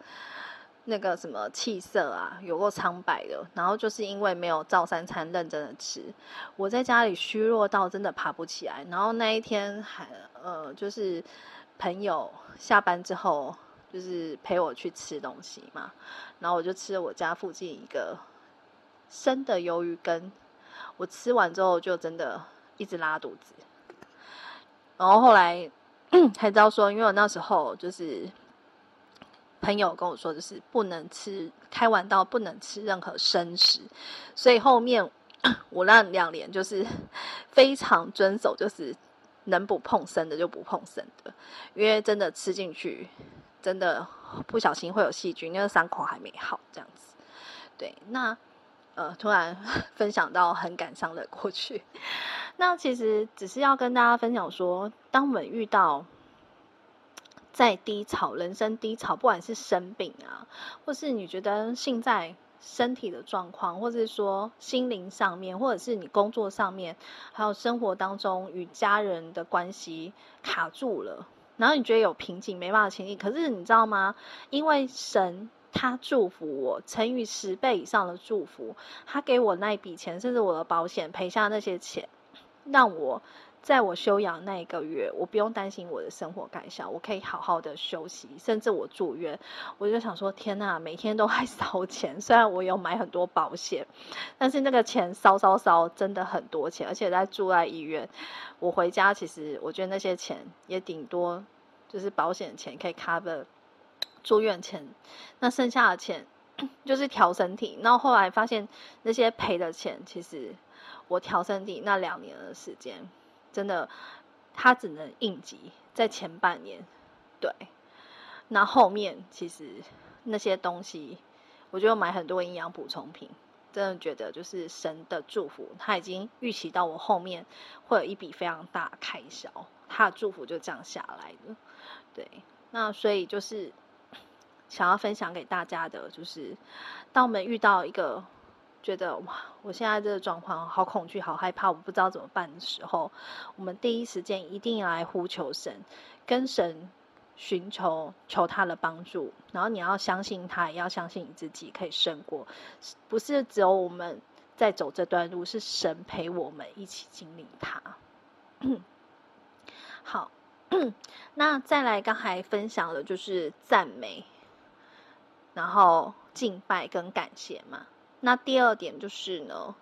那个什么气色啊，有够苍白的。然后就是因为没有照三餐认真的吃，我在家里虚弱到真的爬不起来。然后那一天还呃，就是朋友下班之后，就是陪我去吃东西嘛。然后我就吃了我家附近一个生的鱿鱼羹，我吃完之后就真的一直拉肚子。然后后来 *clears throat* 才知道说，因为我那时候就是。朋友跟我说，就是不能吃，开完刀不能吃任何生食，所以后面 *coughs* 我那两年就是非常遵守，就是能不碰生的就不碰生的，因为真的吃进去，真的不小心会有细菌，因为伤口还没好这样子。对，那呃，突然分享到很感伤的过去，*laughs* 那其实只是要跟大家分享说，当我们遇到。在低潮，人生低潮，不管是生病啊，或是你觉得现在身体的状况，或是说心灵上面，或者是你工作上面，还有生活当中与家人的关系卡住了，然后你觉得有瓶颈，没办法前进，可是你知道吗？因为神他祝福我，乘以十倍以上的祝福，他给我那一笔钱，甚至我的保险赔下那些钱，让我。在我休养那一个月，我不用担心我的生活开销，我可以好好的休息，甚至我住院，我就想说，天呐，每天都还烧钱。虽然我有买很多保险，但是那个钱烧烧烧，真的很多钱，而且在住在医院，我回家其实我觉得那些钱也顶多就是保险钱可以 cover 住院钱，那剩下的钱 *clears throat* 就是调身体。然后后来发现那些赔的钱，其实我调身体那两年的时间。真的，他只能应急在前半年，对。那后面其实那些东西，我就买很多营养补充品。真的觉得就是神的祝福，他已经预期到我后面会有一笔非常大开销，他的祝福就这样下来的。对，那所以就是 *coughs* 想要分享给大家的，就是当我们遇到一个。觉得哇，我现在这个状况好恐惧、好害怕，我不知道怎么办的时候，我们第一时间一定要来呼求神，跟神寻求求他的帮助。然后你要相信他，也要相信你自己可以胜过。不是只有我们在走这段路，是神陪我们一起经历它。好，那再来刚才分享的就是赞美，然后敬拜跟感谢嘛。那第二点就是呢，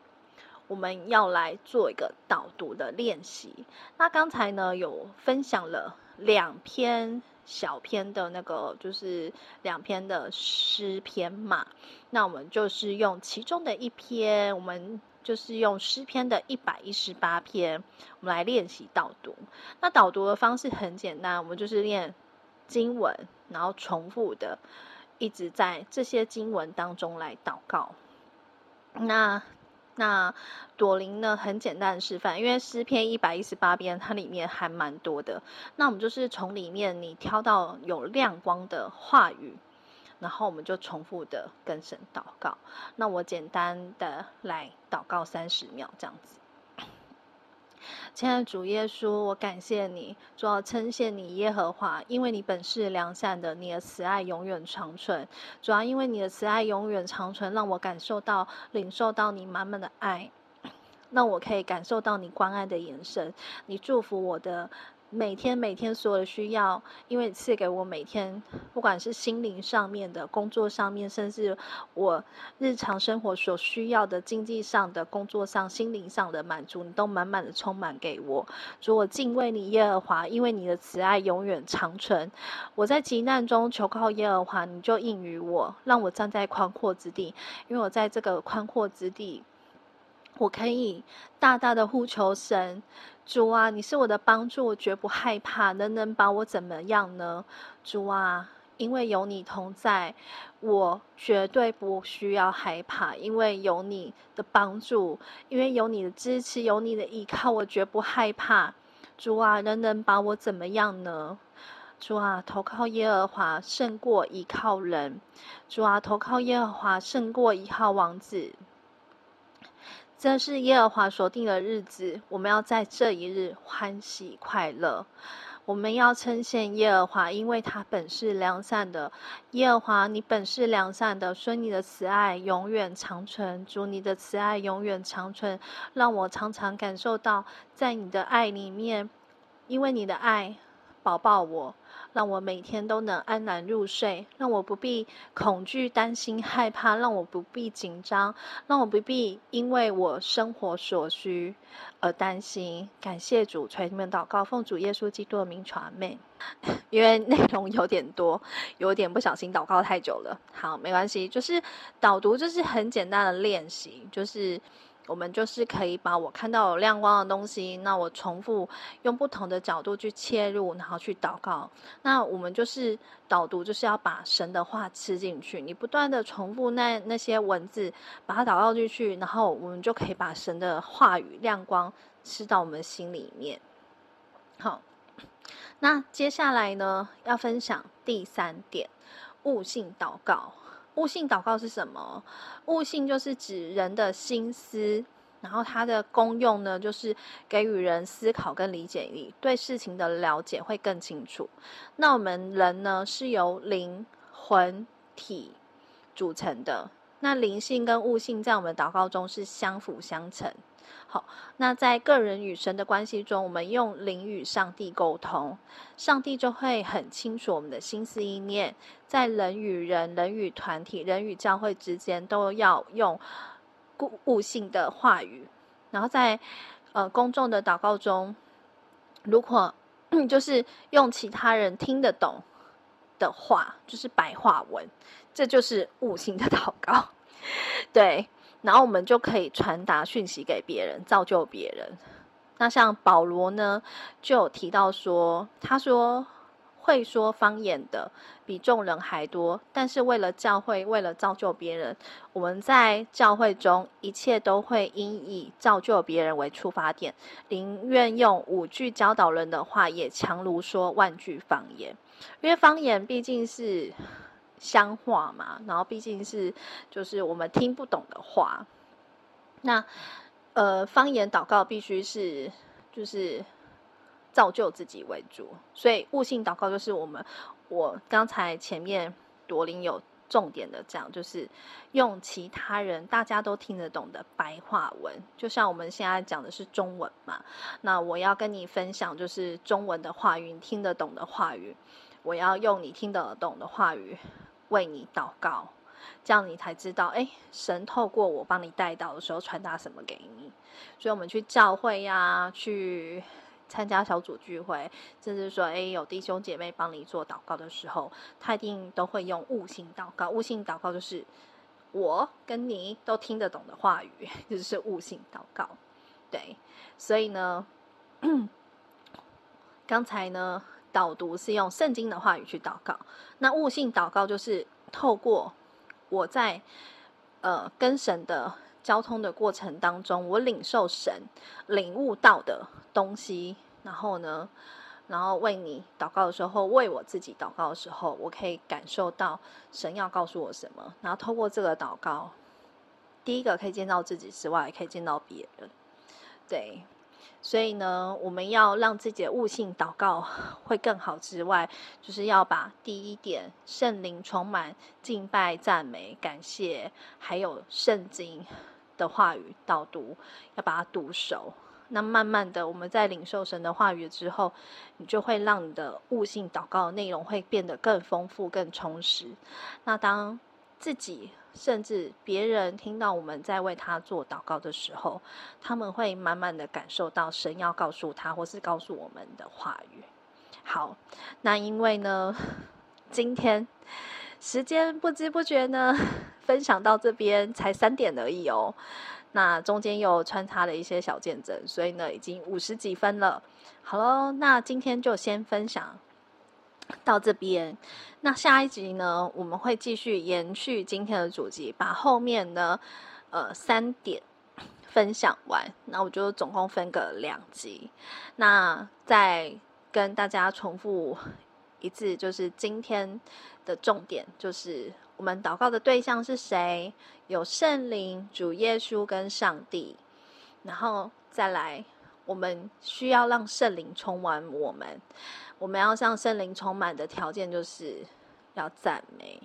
我们要来做一个导读的练习。那刚才呢有分享了两篇小篇的那个，就是两篇的诗篇嘛。那我们就是用其中的一篇，我们就是用诗篇的一百一十八篇，我们来练习导读。那导读的方式很简单，我们就是念经文，然后重复的一直在这些经文当中来祷告。那那朵琳呢？很简单的示范，因为诗篇一百一十八篇，它里面还蛮多的。那我们就是从里面你挑到有亮光的话语，然后我们就重复的跟神祷告。那我简单的来祷告三十秒，这样子。亲爱的主耶稣，我感谢你，主要称谢你耶和华，因为你本是良善的，你的慈爱永远长存。主要因为你的慈爱永远长存，让我感受到、领受到你满满的爱，*coughs* 让我可以感受到你关爱的眼神，你祝福我的。每天每天所有的需要，因为赐给我每天，不管是心灵上面的、工作上面，甚至我日常生活所需要的、经济上的、工作上、心灵上的满足，你都满满的充满给我。主，我敬畏你耶和华，因为你的慈爱永远长存。我在急难中求靠耶和华，你就应于我，让我站在宽阔之地，因为我在这个宽阔之地。我可以大大的呼求神，主啊，你是我的帮助，我绝不害怕，能能把我怎么样呢？主啊，因为有你同在，我绝对不需要害怕，因为有你的帮助，因为有你的支持，有你的依靠，我绝不害怕。主啊，人能把我怎么样呢？主啊，投靠耶和华胜过依靠人，主啊，投靠耶和华胜过依靠王子。这是耶和华所定的日子，我们要在这一日欢喜快乐。我们要称谢耶和华，因为他本是良善的。耶和华，你本是良善的，所以你的慈爱永远长存。主，你的慈爱永远长存，让我常常感受到在你的爱里面，因为你的爱。宝宝我，让我每天都能安然入睡，让我不必恐惧、担心、害怕，让我不必紧张，让我不必因为我生活所需而担心。感谢主，垂听祷告，奉主耶稣基督的名传妹，*laughs* 因为内容有点多，有点不小心祷告太久了。好，没关系，就是导读，就是很简单的练习，就是。我们就是可以把我看到有亮光的东西，那我重复用不同的角度去切入，然后去祷告。那我们就是导读，就是要把神的话吃进去。你不断的重复那那些文字，把它祷告进去，然后我们就可以把神的话语亮光吃到我们心里面。好，那接下来呢，要分享第三点，悟性祷告。悟性祷告是什么？悟性就是指人的心思，然后它的功用呢，就是给予人思考跟理解力，对事情的了解会更清楚。那我们人呢，是由灵、魂、体组成的。那灵性跟悟性在我们祷告中是相辅相成。好，那在个人与神的关系中，我们用灵与上帝沟通，上帝就会很清楚我们的心思意念。在人与人、人与团体、人与教会之间，都要用悟悟性的话语。然后在呃公众的祷告中，如果就是用其他人听得懂的话，就是白话文，这就是悟性的 *laughs* 祷告。对。然后我们就可以传达讯息给别人，造就别人。那像保罗呢，就有提到说，他说会说方言的比众人还多，但是为了教会，为了造就别人，我们在教会中一切都会因以造就别人为出发点，宁愿用五句教导人的话，也强如说万句方言，因为方言毕竟是。乡话嘛，然后毕竟是就是我们听不懂的话，那呃方言祷告必须是就是造就自己为主，所以悟性祷告就是我们我刚才前面朵琳有重点的讲，就是用其他人大家都听得懂的白话文，就像我们现在讲的是中文嘛，那我要跟你分享就是中文的话语，你听得懂的话语，我要用你听得懂的话语。为你祷告，这样你才知道，哎，神透过我帮你带到的时候传达什么给你。所以，我们去教会呀、去参加小组聚会，甚至说，哎，有弟兄姐妹帮你做祷告的时候，他一定都会用悟性祷告。悟性祷告就是我跟你都听得懂的话语，*laughs* 就是悟性祷告。对，所以呢，*clears throat* 刚才呢。导读是用圣经的话语去祷告，那悟性祷告就是透过我在呃跟神的交通的过程当中，我领受神领悟到的东西，然后呢，然后为你祷告的时候，为我自己祷告的时候，我可以感受到神要告诉我什么，然后透过这个祷告，第一个可以见到自己之外，也可以见到别人，对。所以呢，我们要让自己的悟性祷告 *laughs* 会更好之外，就是要把第一点圣灵充满、敬拜、赞美、感谢，还有圣经的话语导读，要把它读熟。那慢慢的，我们在领受神的话语之后，你就会让你的悟性祷告的内容会变得更丰富、更充实。那当自己。甚至别人听到我们在为他做祷告的时候，他们会慢慢的感受到神要告诉他，或是告诉我们的话语。好，那因为呢，今天时间不知不觉呢，分享到这边才三点而已哦。那中间又穿插了一些小见证，所以呢，已经五十几分了。好喽，那今天就先分享。*laughs* 到这边，那下一集呢，我们会继续延续今天的主题，把后面呢，呃，三点分享完。那我就总共分个两集，那再跟大家重复一次，就是今天的重点，就是我们祷告的对象是谁？有圣灵、主耶稣跟上帝，然后再来，我们需要让圣灵充满我们。我们要让圣灵充满的条件，就是要赞美、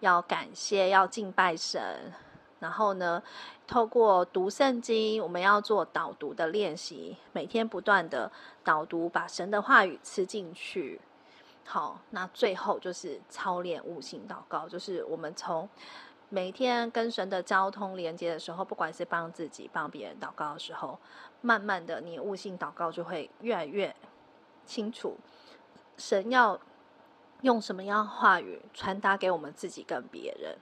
要感谢、要敬拜神。然后呢，透过读圣经，我们要做导读的练习，每天不断的导读，把神的话语吃进去。好，那最后就是操练悟性祷告，就是我们从每天跟神的交通连接的时候，不管是帮自己、帮别人祷告的时候，慢慢的，你悟性祷告就会越来越清楚。神要用什么样的话语传达给我们自己跟别人？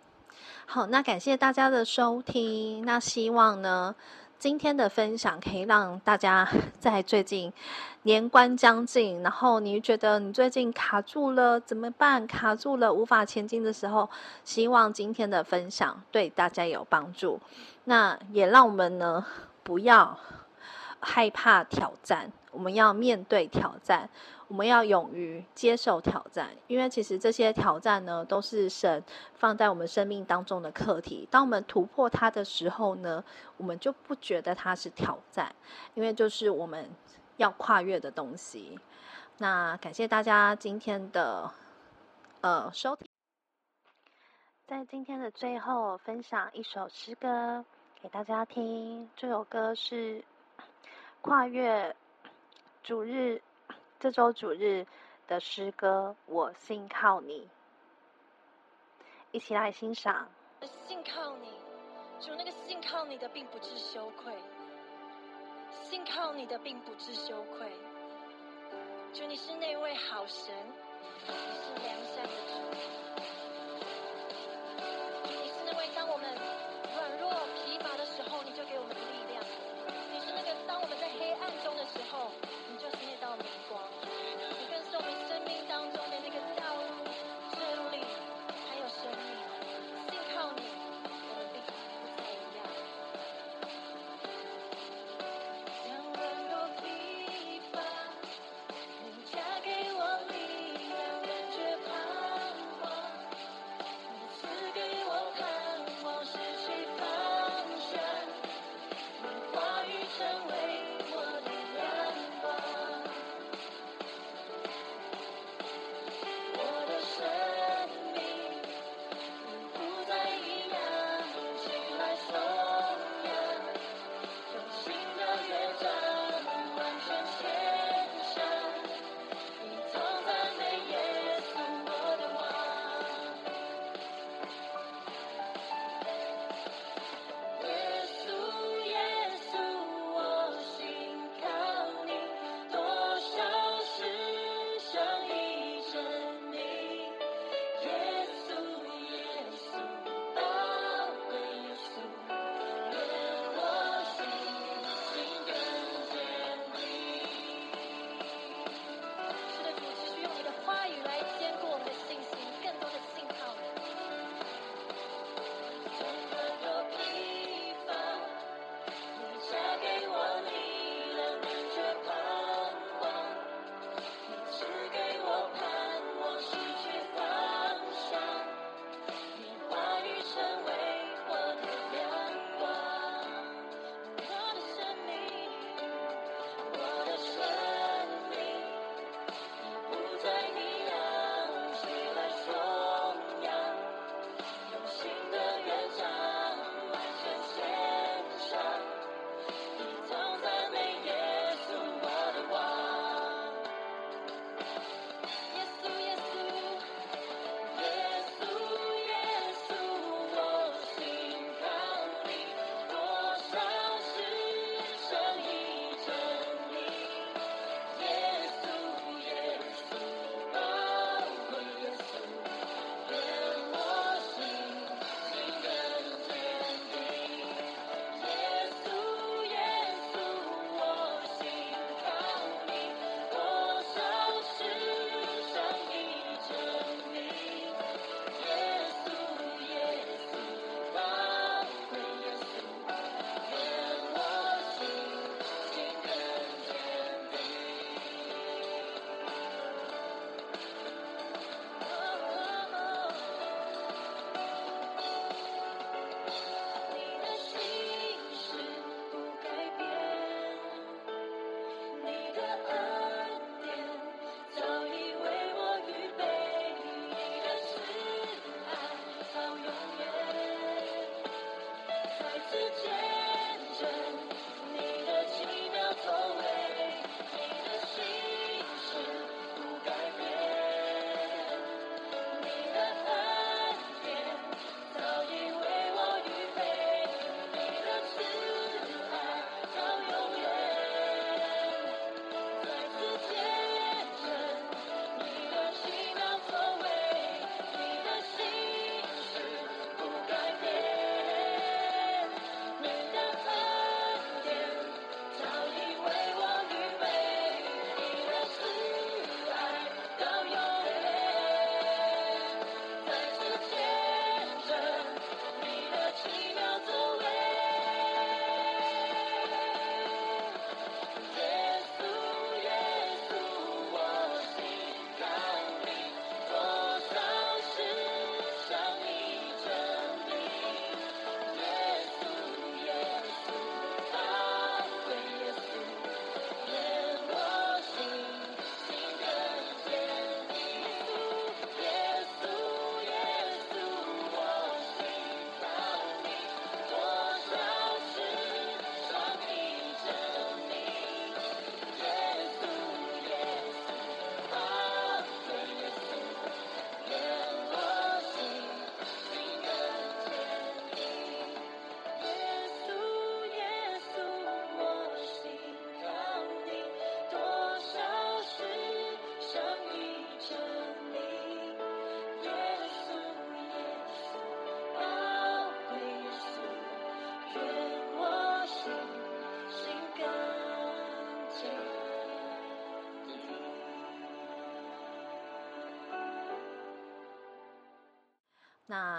好，那感谢大家的收听。那希望呢，今天的分享可以让大家 *laughs* 在最近年关将近，然后你觉得你最近卡住了怎么办？卡住了无法前进的时候，希望今天的分享对大家有帮助。那也让我们呢不要害怕挑战，我们要面对挑战。我们要勇于接受挑战，因为其实这些挑战呢，都是神放在我们生命当中的课题。当我们突破它的时候呢，我们就不觉得它是挑战，因为就是我们要跨越的东西。那感谢大家今天的呃收听。在今天的最后，分享一首诗歌给大家听。这首歌是跨越主日这周主日的诗歌，我信靠你。一起来欣赏。信靠你，主那个信靠你的，并不知羞愧；信靠你的，并不知羞愧。主，你是那位好神，你是良善的主。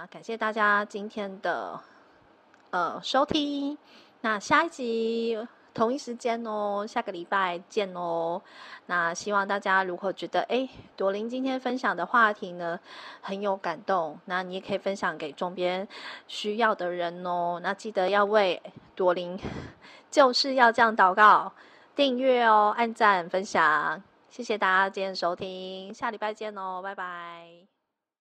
感谢大家今天的呃收听，那下一集同一时间哦，下个礼拜见哦。那希望大家如果觉得哎，朵琳今天分享的话题呢很有感动，那你也可以分享给周边需要的人哦。那记得要为朵琳就是要这样祷告，订阅哦，按赞分享，谢谢大家今天收听，下礼拜见哦，拜拜。